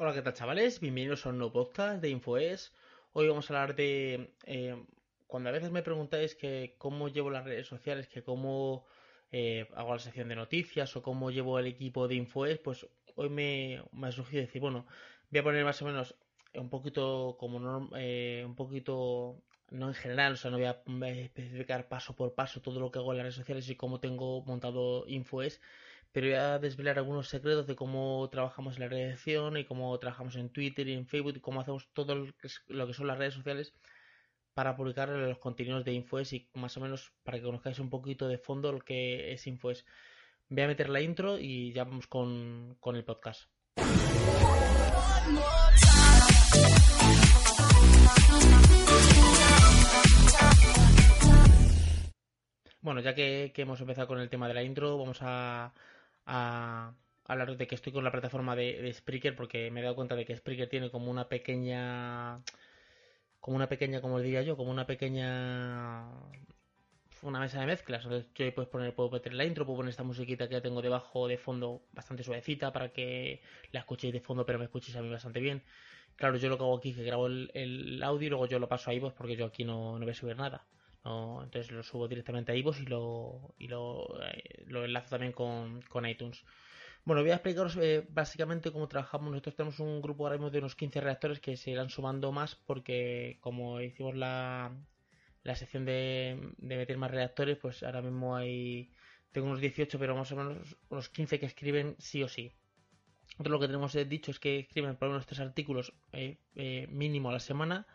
Hola, ¿qué tal chavales? Bienvenidos a un nuevo podcast de InfoES. Hoy vamos a hablar de... eh, cuando a veces me preguntáis que cómo llevo las redes sociales, que cómo eh, hago la sección de noticias o cómo llevo el equipo de InfoES, pues hoy me, me ha surgido decir, bueno, voy a poner más o menos un poquito como norm- eh, un poquito no en general, o sea, no voy a eh, especificar paso por paso todo lo que hago en las redes sociales y cómo tengo montado InfoES, pero voy a desvelar algunos secretos de cómo trabajamos en la redacción y cómo trabajamos en Twitter y en Facebook y cómo hacemos todo lo que, son las redes sociales para publicar los contenidos de InfoES y más o menos para que conozcáis un poquito de fondo lo que es InfoES. Voy a meter la intro y ya vamos con, con el podcast. Bueno, ya que hemos empezado con el tema de la intro, vamos a, a hablar de que estoy con la plataforma de, de Spreaker porque me he dado cuenta de que Spreaker tiene como una pequeña, como una pequeña, como diría yo, como una pequeña, una mesa de mezclas. Entonces yo puedes poner, puedo meter la intro, puedo poner esta musiquita que ya tengo debajo de fondo bastante suavecita para que la escuchéis de fondo, pero me escuchéis a mí bastante bien. Claro, yo lo que hago aquí es que grabo el, audio y luego yo lo paso a iVoox porque yo aquí no, no voy a subir nada. No, entonces lo subo directamente a iVoox y lo, y lo, eh, lo enlazo también con, con iTunes. Bueno, voy a explicaros eh, básicamente cómo trabajamos. Nosotros tenemos un grupo ahora mismo de unos 15 reactores que se irán sumando más porque como hicimos la, la sección de, de meter más reactores, pues ahora mismo hay... Tengo unos 18, pero más o menos unos 15 que escriben sí o sí. Otro lo que tenemos eh, dicho es que escriben por lo menos tres artículos eh, eh, mínimo a la semana.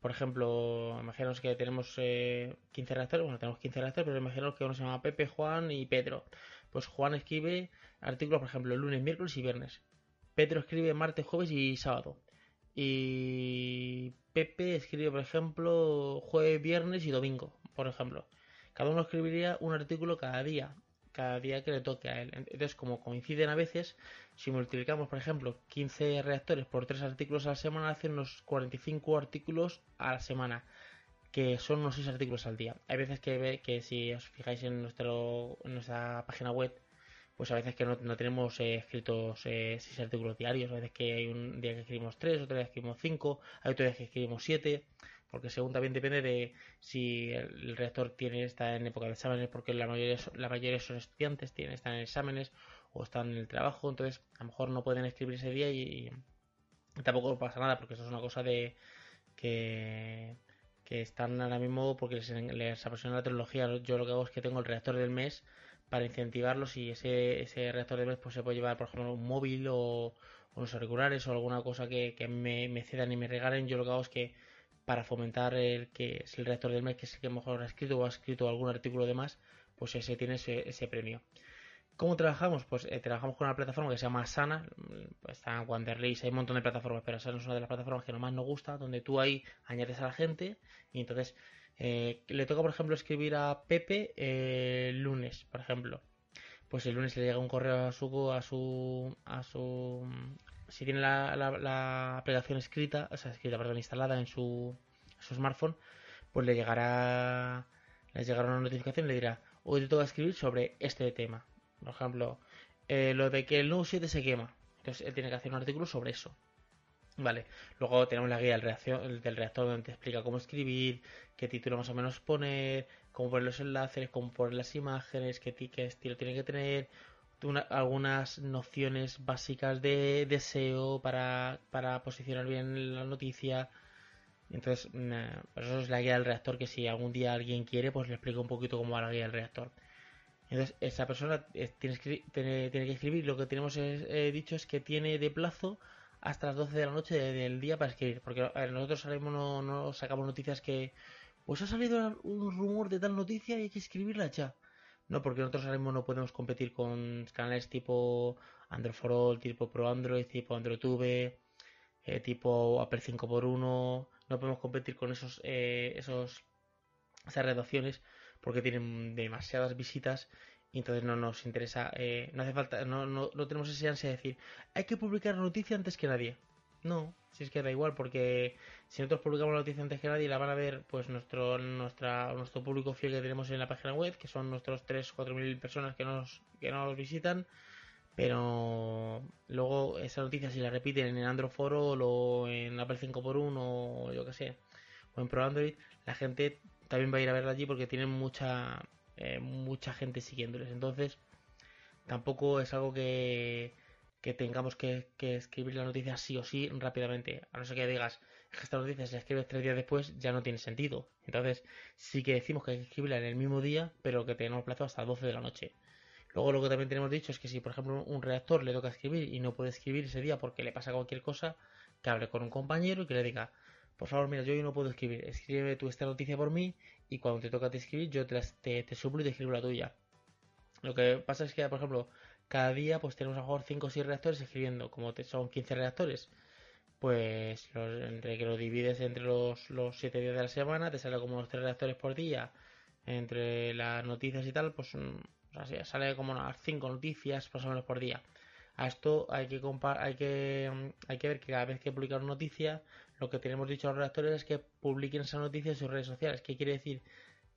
Por ejemplo, imaginaos que tenemos eh, 15 redactores, bueno, tenemos 15 redactores, pero imaginaos que uno se llama Pepe, Juan y Pedro. Pues Juan escribe artículos, por ejemplo, lunes, miércoles y viernes. Pedro escribe martes, jueves y sábado. Y Pepe escribe, por ejemplo, jueves, viernes y domingo, por ejemplo. Cada uno escribiría un artículo cada día, cada día que le toque a él. Entonces, como coinciden a veces, si multiplicamos, por ejemplo, 15 reactores por 3 artículos a la semana, hacen unos 45 artículos a la semana, que son unos 6 artículos al día. Hay veces que que si os fijáis en, nuestro, en nuestra página web, pues a veces que no, no tenemos eh, escritos 6 artículos diarios, a veces que hay un día que escribimos 3, otro día que escribimos 5, hay otro día que escribimos 7, porque según también depende de si el, reactor tiene está en época de exámenes, porque la mayoría, la mayoría son estudiantes, tienen, están en exámenes o están en el trabajo, entonces a lo mejor no pueden escribir ese día y, tampoco pasa nada, porque eso es una cosa de que, que están ahora mismo porque les, les apasiona la tecnología. Yo lo que hago es que tengo el reactor del mes para incentivarlos y ese, ese reactor del mes pues se puede llevar, por ejemplo, un móvil o, unos auriculares o alguna cosa que, me, cedan y me regalen. Yo lo que hago es que para fomentar el que es el reactor del mes, que es el que mejor ha escrito o ha escrito algún artículo de más, pues ese tiene ese, premio. ¿Cómo trabajamos? Pues eh, trabajamos con una plataforma que se llama pues está en Wanderlist, hay un montón de plataformas, pero Asana es una de las plataformas que más nos gusta, donde tú ahí añades a la gente y entonces eh, le toca, por ejemplo, escribir a Pepe eh, el lunes, por ejemplo. Pues el lunes le llega un correo a su a su a su si tiene la, la, la aplicación escrita, o sea, escrita, perdón, instalada en su, su smartphone, pues le llegará les llegará una notificación y le dirá, hoy te toca escribir sobre este tema. Por ejemplo, eh, lo de que el Note 7 se quema. Entonces él tiene que hacer un artículo sobre eso. Vale, luego tenemos la guía del, del reactor donde te explica cómo escribir, qué título más o menos poner, cómo poner los enlaces, cómo poner las imágenes, qué, qué estilo tiene que tener, una, algunas nociones básicas de, de SEO para, para, posicionar bien la noticia. Entonces, nah, eso es la guía del reactor que si algún día alguien quiere, pues le explico un poquito cómo va la guía del reactor. Entonces, esa persona tiene, tiene, tiene que escribir. Lo que tenemos eh, dicho es que tiene de plazo hasta las 12 de la noche del día para escribir. Porque nosotros salimos, no, no, sacamos noticias que. Pues ha salido un rumor de tal noticia y hay que escribirla ya. No, porque nosotros ahora mismo no podemos competir con canales tipo Android for All, tipo Pro Android, tipo AndroidTube, eh, tipo Apple 5x1. No podemos competir con esos, eh, esos esas redacciones porque tienen demasiadas visitas y entonces no nos interesa, eh, no hace falta, no, no, no, tenemos esa ansia de decir, hay que publicar noticia antes que nadie. No, si es que da igual, porque si nosotros publicamos la noticia antes que nadie, la van a ver pues nuestro, nuestra, nuestro público fiel que tenemos en la página web, que son nuestros 3 4 mil personas que nos, que nos visitan, pero luego esa noticia si la repiten en Android Foro o en Apple 5x1 o yo que sé, o en Pro Android, la gente también va a ir a verla allí porque tienen mucha eh, mucha gente siguiéndoles. Entonces, tampoco es algo que, que tengamos que, escribir la noticia sí o sí rápidamente. A no ser que digas que esta noticia se la escribes tres días después, ya no tiene sentido. Entonces, sí que decimos que hay que escribirla en el mismo día, pero que tenemos plazo hasta 12 de la noche. Luego lo que también tenemos dicho es que si por ejemplo un redactor le toca escribir y no puede escribir ese día porque le pasa cualquier cosa, que hable con un compañero y que le diga, por favor, mira, yo hoy no puedo escribir, escribe tú esta noticia por mí y cuando te toca escribir yo te, te, te suplo y te escribo la tuya. Lo que pasa es que, por ejemplo, cada día pues tenemos a lo mejor 5 o 6 redactores escribiendo, como te, son 15 redactores, pues entre que lo divides entre los, los 7 días de la semana, te sale como unos 3 redactores por día, entre las noticias y tal, pues o sale como unas 5 noticias más o menos por día. A esto hay que, hay que hay que ver que cada vez que publican una noticia, lo que tenemos dicho a los redactores es que publiquen esa noticia en sus redes sociales. ¿Qué quiere decir?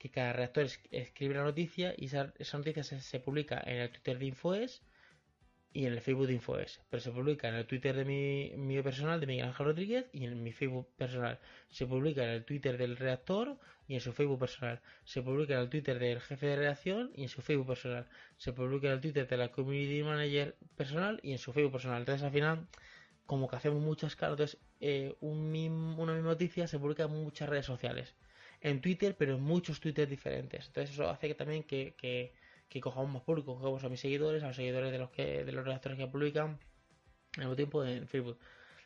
Que cada redactor escribe la noticia y esa, noticia se, publica en el Twitter de Infoes y en el Facebook de Infoes. Pero se publica en el Twitter de mi, mi personal, de Miguel Ángel Rodríguez, y en mi Facebook personal. Se publica en el Twitter del redactor y en su Facebook personal. Se publica en el Twitter del jefe de redacción y en su Facebook personal. Se publica en el Twitter de la Community Manager personal y en su Facebook personal. Entonces al final, como que hacemos muchas caras, entonces eh, un una misma noticia se publica en muchas redes sociales. En Twitter, pero en muchos Twitter diferentes. Entonces eso hace que también que, que cojamos más público, cogemos a mis seguidores, a los seguidores de los que de los redactores que publican al mismo tiempo en Facebook.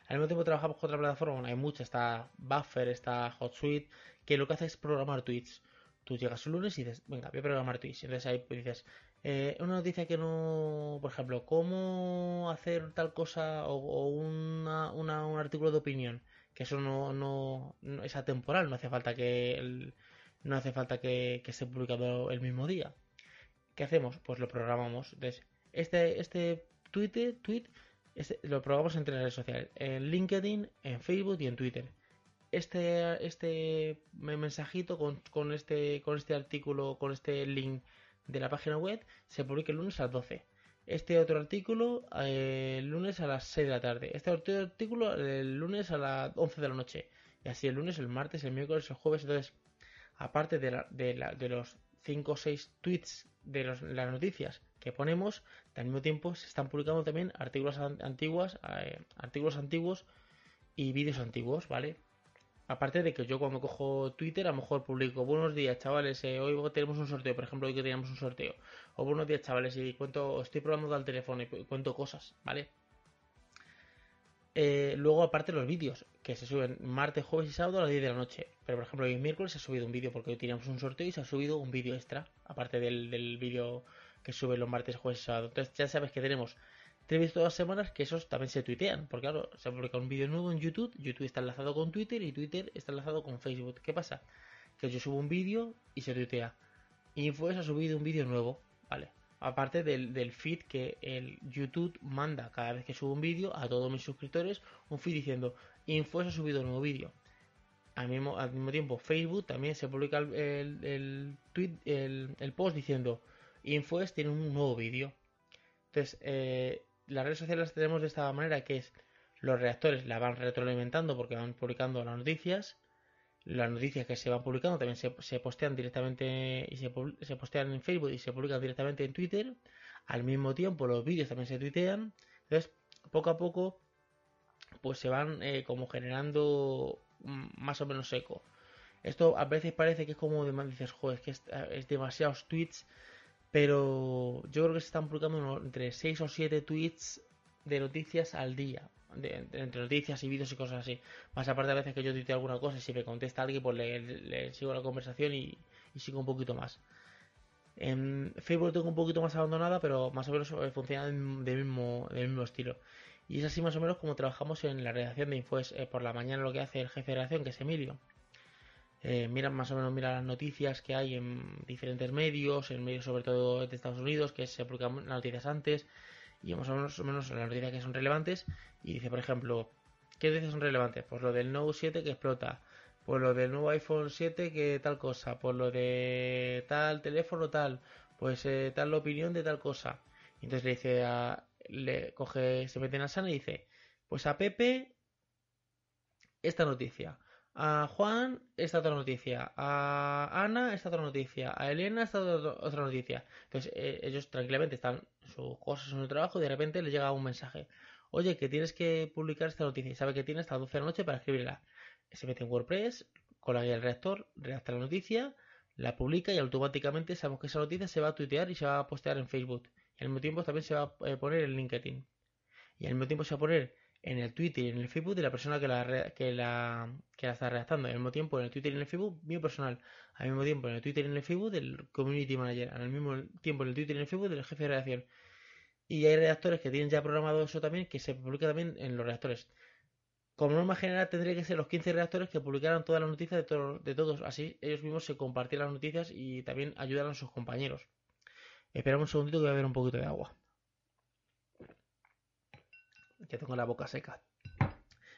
Al mismo tiempo trabajamos con otra plataforma, hay muchas, está Buffer, está HotSuite, que lo que hace es programar tweets. Tú llegas un lunes y dices, venga, voy a programar tweets. Entonces ahí pues dices, eh, una noticia que no, por ejemplo, cómo hacer tal cosa o, una, un artículo de opinión, que eso no, no, es atemporal, no hace falta que no hace falta que, esté publicado el mismo día. ¿Qué hacemos? Pues lo programamos. Entonces, este, este tweet, tweet este, lo programamos entre redes sociales, en LinkedIn, en Facebook y en Twitter. Este, este mensajito con, con, este, con este artículo, con este link de la página web, se publica el lunes a las 12. Este otro artículo eh, el lunes a las 6 de la tarde. Este otro artículo el lunes a las 11 de la noche. Y así el lunes, el martes, el miércoles, el jueves. Entonces, aparte de, la, de, la, de los 5 o 6 tweets de las noticias que ponemos, al mismo tiempo se están publicando también artículos eh, artículos antiguos y vídeos antiguos, ¿vale? Aparte de que yo cuando cojo Twitter a lo mejor publico buenos días chavales, eh, hoy tenemos un sorteo, por ejemplo hoy que teníamos un sorteo, o buenos días chavales y cuento, estoy probando al teléfono y cuento cosas, ¿vale? Eh, luego, aparte, los vídeos que se suben martes, jueves y sábado a las 10 de la noche. Pero, por ejemplo, hoy miércoles se ha subido un vídeo porque hoy teníamos un sorteo y se ha subido un vídeo extra, aparte del, del vídeo que sube los martes, jueves y sábado. Entonces, ya sabes que tenemos tres vídeos todas las semanas que esos también se tuitean. Porque, claro, se ha publicado un vídeo nuevo en YouTube, YouTube está enlazado con Twitter y Twitter está enlazado con Facebook. ¿Qué pasa? Que yo subo un vídeo y se tuitea. Infos ha subido un vídeo nuevo, ¿vale? aparte del, feed que el YouTube manda cada vez que subo un vídeo a todos mis suscriptores, un feed diciendo Infos ha subido un nuevo vídeo. Al mismo, tiempo, Facebook también se publica el, post diciendo Infos tiene un nuevo vídeo. Entonces, eh, las redes sociales las tenemos de esta manera que es los reactores la van retroalimentando porque van publicando las noticias las noticias que se van publicando también se, postean directamente y se, se, postean en Facebook y se publican directamente en Twitter. Al mismo tiempo los vídeos también se tuitean. Entonces, poco a poco, pues se van eh, como generando más o menos seco. Esto a veces parece que es como de dices, joder, es que es, es, demasiados tweets. Pero yo creo que se están publicando entre 6 o 7 tweets de noticias al día entre noticias y vídeos y cosas así. Más aparte a veces que yo tuiteo alguna cosa y si me contesta alguien, pues le, sigo la conversación y, sigo un poquito más. En Facebook tengo un poquito más abandonada, pero más o menos eh, funciona del mismo, del mismo estilo. Y es así más o menos como trabajamos en la redacción de Infoes. Eh, por la mañana lo que hace el jefe de redacción, que es Emilio. Eh, mira más o menos mira las noticias que hay en diferentes medios, en medios sobre todo de Estados Unidos, que se publican las noticias antes, y más o menos, las noticias que son relevantes y dice, por ejemplo, ¿qué noticias son relevantes? Pues lo del Note 7 que explota, pues lo del nuevo iPhone 7 que tal cosa, pues lo de tal teléfono tal, pues eh, tal la opinión de tal cosa. Entonces le dice a, le coge, se mete en Asana y dice, pues a Pepe esta noticia, a Juan esta otra noticia, a Ana esta otra noticia, a Elena esta otra noticia. Entonces eh, ellos tranquilamente están sus cosas en su trabajo y de repente les llega un mensaje. Oye, que tienes que publicar esta noticia y sabe que tiene hasta 12 de la noche para escribirla. Se mete en WordPress, con la guía del redactor, redacta la noticia, la publica y automáticamente sabemos que esa noticia se va a tuitear y se va a postear en Facebook. Y al mismo tiempo también se va a eh, poner en LinkedIn. Y al mismo tiempo se va a poner en el Twitter y en el Facebook de la persona que la, que la, que la está redactando. Al mismo tiempo en el Twitter y en el Facebook mío personal. Al mismo tiempo en el Twitter y en el Facebook del Community Manager. Al mismo tiempo en el Twitter y en el Facebook del jefe de redacción. Y hay redactores que tienen ya programado eso también, que se publica también en los redactores. Como norma general tendría que ser los 15 redactores que publicaran todas las noticias de, todos. Así ellos mismos se compartían las noticias y también ayudaran a sus compañeros. Esperamos un segundito que voy a beber un poquito de agua. Que tengo la boca seca.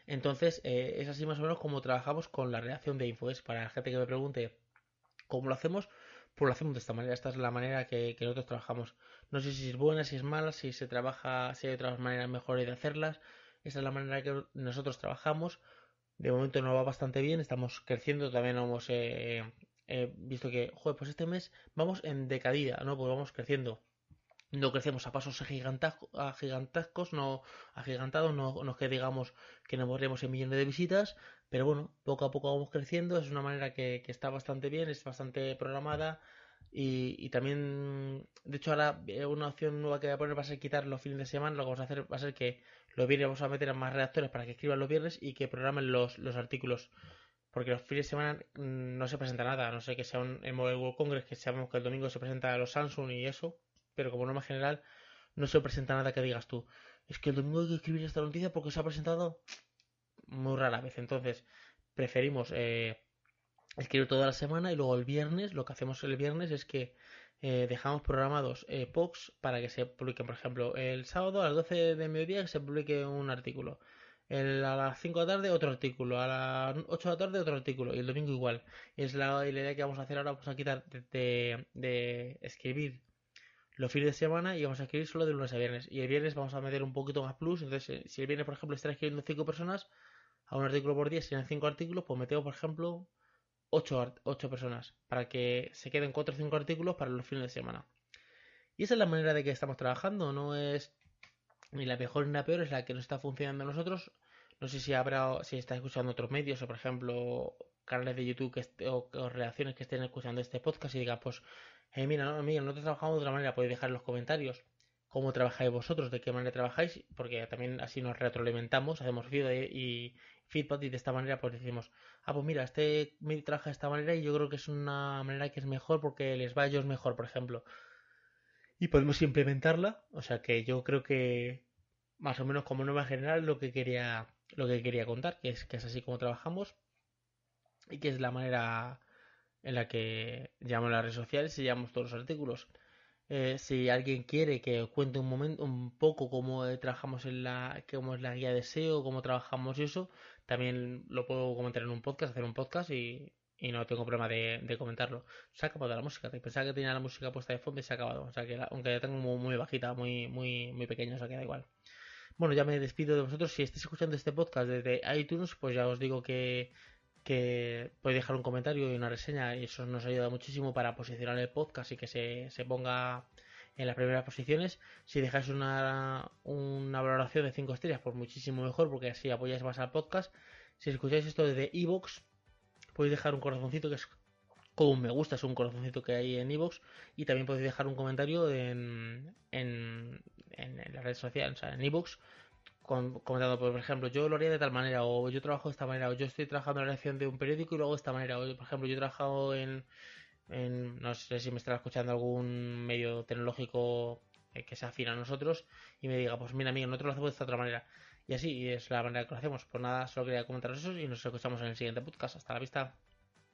Entonces, eh, es así más o menos como trabajamos con la redacción de info. Es para la gente que me pregunte cómo lo hacemos, pues lo hacemos de esta manera. Esta es la manera que, nosotros trabajamos. No sé si es buena, si es mala, si se trabaja, si hay otras maneras mejores de hacerlas. Esta es la manera que nosotros trabajamos. De momento nos va bastante bien, estamos creciendo, también hemos eh, eh, visto que, joder, pues este mes vamos en decadida, ¿no? Pues vamos creciendo. No crecemos a pasos gigantescos, no agigantados, no, no es que digamos que nos volvemos en millones de visitas, pero bueno, poco a poco vamos creciendo, es una manera que, que está bastante bien, es bastante programada y, y, también, de hecho ahora eh, una opción nueva que voy a poner va a ser quitar los fines de semana, lo que vamos a hacer va a ser que los viernes vamos a meter a más redactores para que escriban los viernes y que programen los, los artículos porque los fines de semana mm, no se presenta nada, no sé que sea un, el Mobile World Congress, que sabemos que el domingo se presenta a los Samsung y eso, pero como norma general no se presenta nada que digas tú. Es que el domingo hay que escribir esta noticia porque se ha presentado muy rara vez, entonces preferimos eh, escribir toda la semana y luego el viernes, lo que hacemos el viernes es que eh, dejamos programados eh, para que se publiquen, por ejemplo, el sábado a las 12 de mediodía que se publique un artículo el, a las 5 de la tarde otro artículo, a las 8 de la tarde otro artículo y el domingo igual. Y es la, idea que vamos a hacer ahora, vamos a quitar de, de, escribir los fines de semana y vamos a escribir solo de lunes a viernes. Y el viernes vamos a meter un poquito más plus, entonces eh, si el viernes por ejemplo están escribiendo 5 personas a un artículo por día, si eran 5 artículos, pues metemos por ejemplo 8, 8 personas para que se queden 4 o 5 artículos para los fines de semana. Y esa es la manera de que estamos trabajando, no es y la mejor y la peor es la que nos está funcionando a nosotros. No sé si habrá, si está escuchando otros medios o, por ejemplo, canales de YouTube que o, o, reacciones que estén escuchando este podcast y digan, pues, eh, mira, no, mira, nosotros trabajamos de otra manera, podéis dejar en los comentarios cómo trabajáis vosotros, de qué manera trabajáis, porque también así nos retroalimentamos, hacemos feedback y feedback y de esta manera pues decimos, ah, pues mira, este medio trabaja de esta manera y yo creo que es una manera que es mejor porque les va a ellos mejor, por ejemplo y podemos implementarla. O sea que yo creo que más o menos como norma general lo que quería lo que quería contar, que es que es así como trabajamos y que es la manera en la que llamamos las redes sociales y llamamos todos los artículos. Eh, si alguien quiere que cuente un momento, un poco cómo trabajamos en la, cómo es la guía de SEO, cómo trabajamos eso, también lo puedo comentar en un podcast, hacer un podcast y, y no tengo problema de, comentarlo. Se ha acabado la música. Pensaba que tenía la música puesta de fondo y se ha acabado. O sea que aunque ya tengo muy, bajita, muy, muy, muy pequeña, o sea que da igual. Bueno, ya me despido de vosotros. Si estáis escuchando este podcast desde iTunes, pues ya os digo que, que podéis dejar un comentario y una reseña y eso nos ayuda muchísimo para posicionar el podcast y que se, se ponga en las primeras posiciones. Si dejáis una, una valoración de 5 estrellas, pues muchísimo mejor porque así apoyáis más al podcast. Si escucháis esto desde iVoox, podéis dejar un corazoncito que es como un me gusta, es un corazoncito que hay en iVoox y también podéis dejar un comentario en, en, en, la red social, o sea, en iVoox comentando, por ejemplo, yo lo haría de tal manera, o yo trabajo de esta manera, o yo estoy trabajando en la redacción de un periódico y lo hago de esta manera, o por ejemplo, yo he trabajado en, en no sé si me estará escuchando algún medio tecnológico eh, que se afina a nosotros y me diga, pues mira, amigo, nosotros lo hacemos de esta otra manera. Y así es la manera que lo hacemos. Pues nada, solo quería comentaros eso y nos escuchamos en el siguiente podcast. Hasta la vista.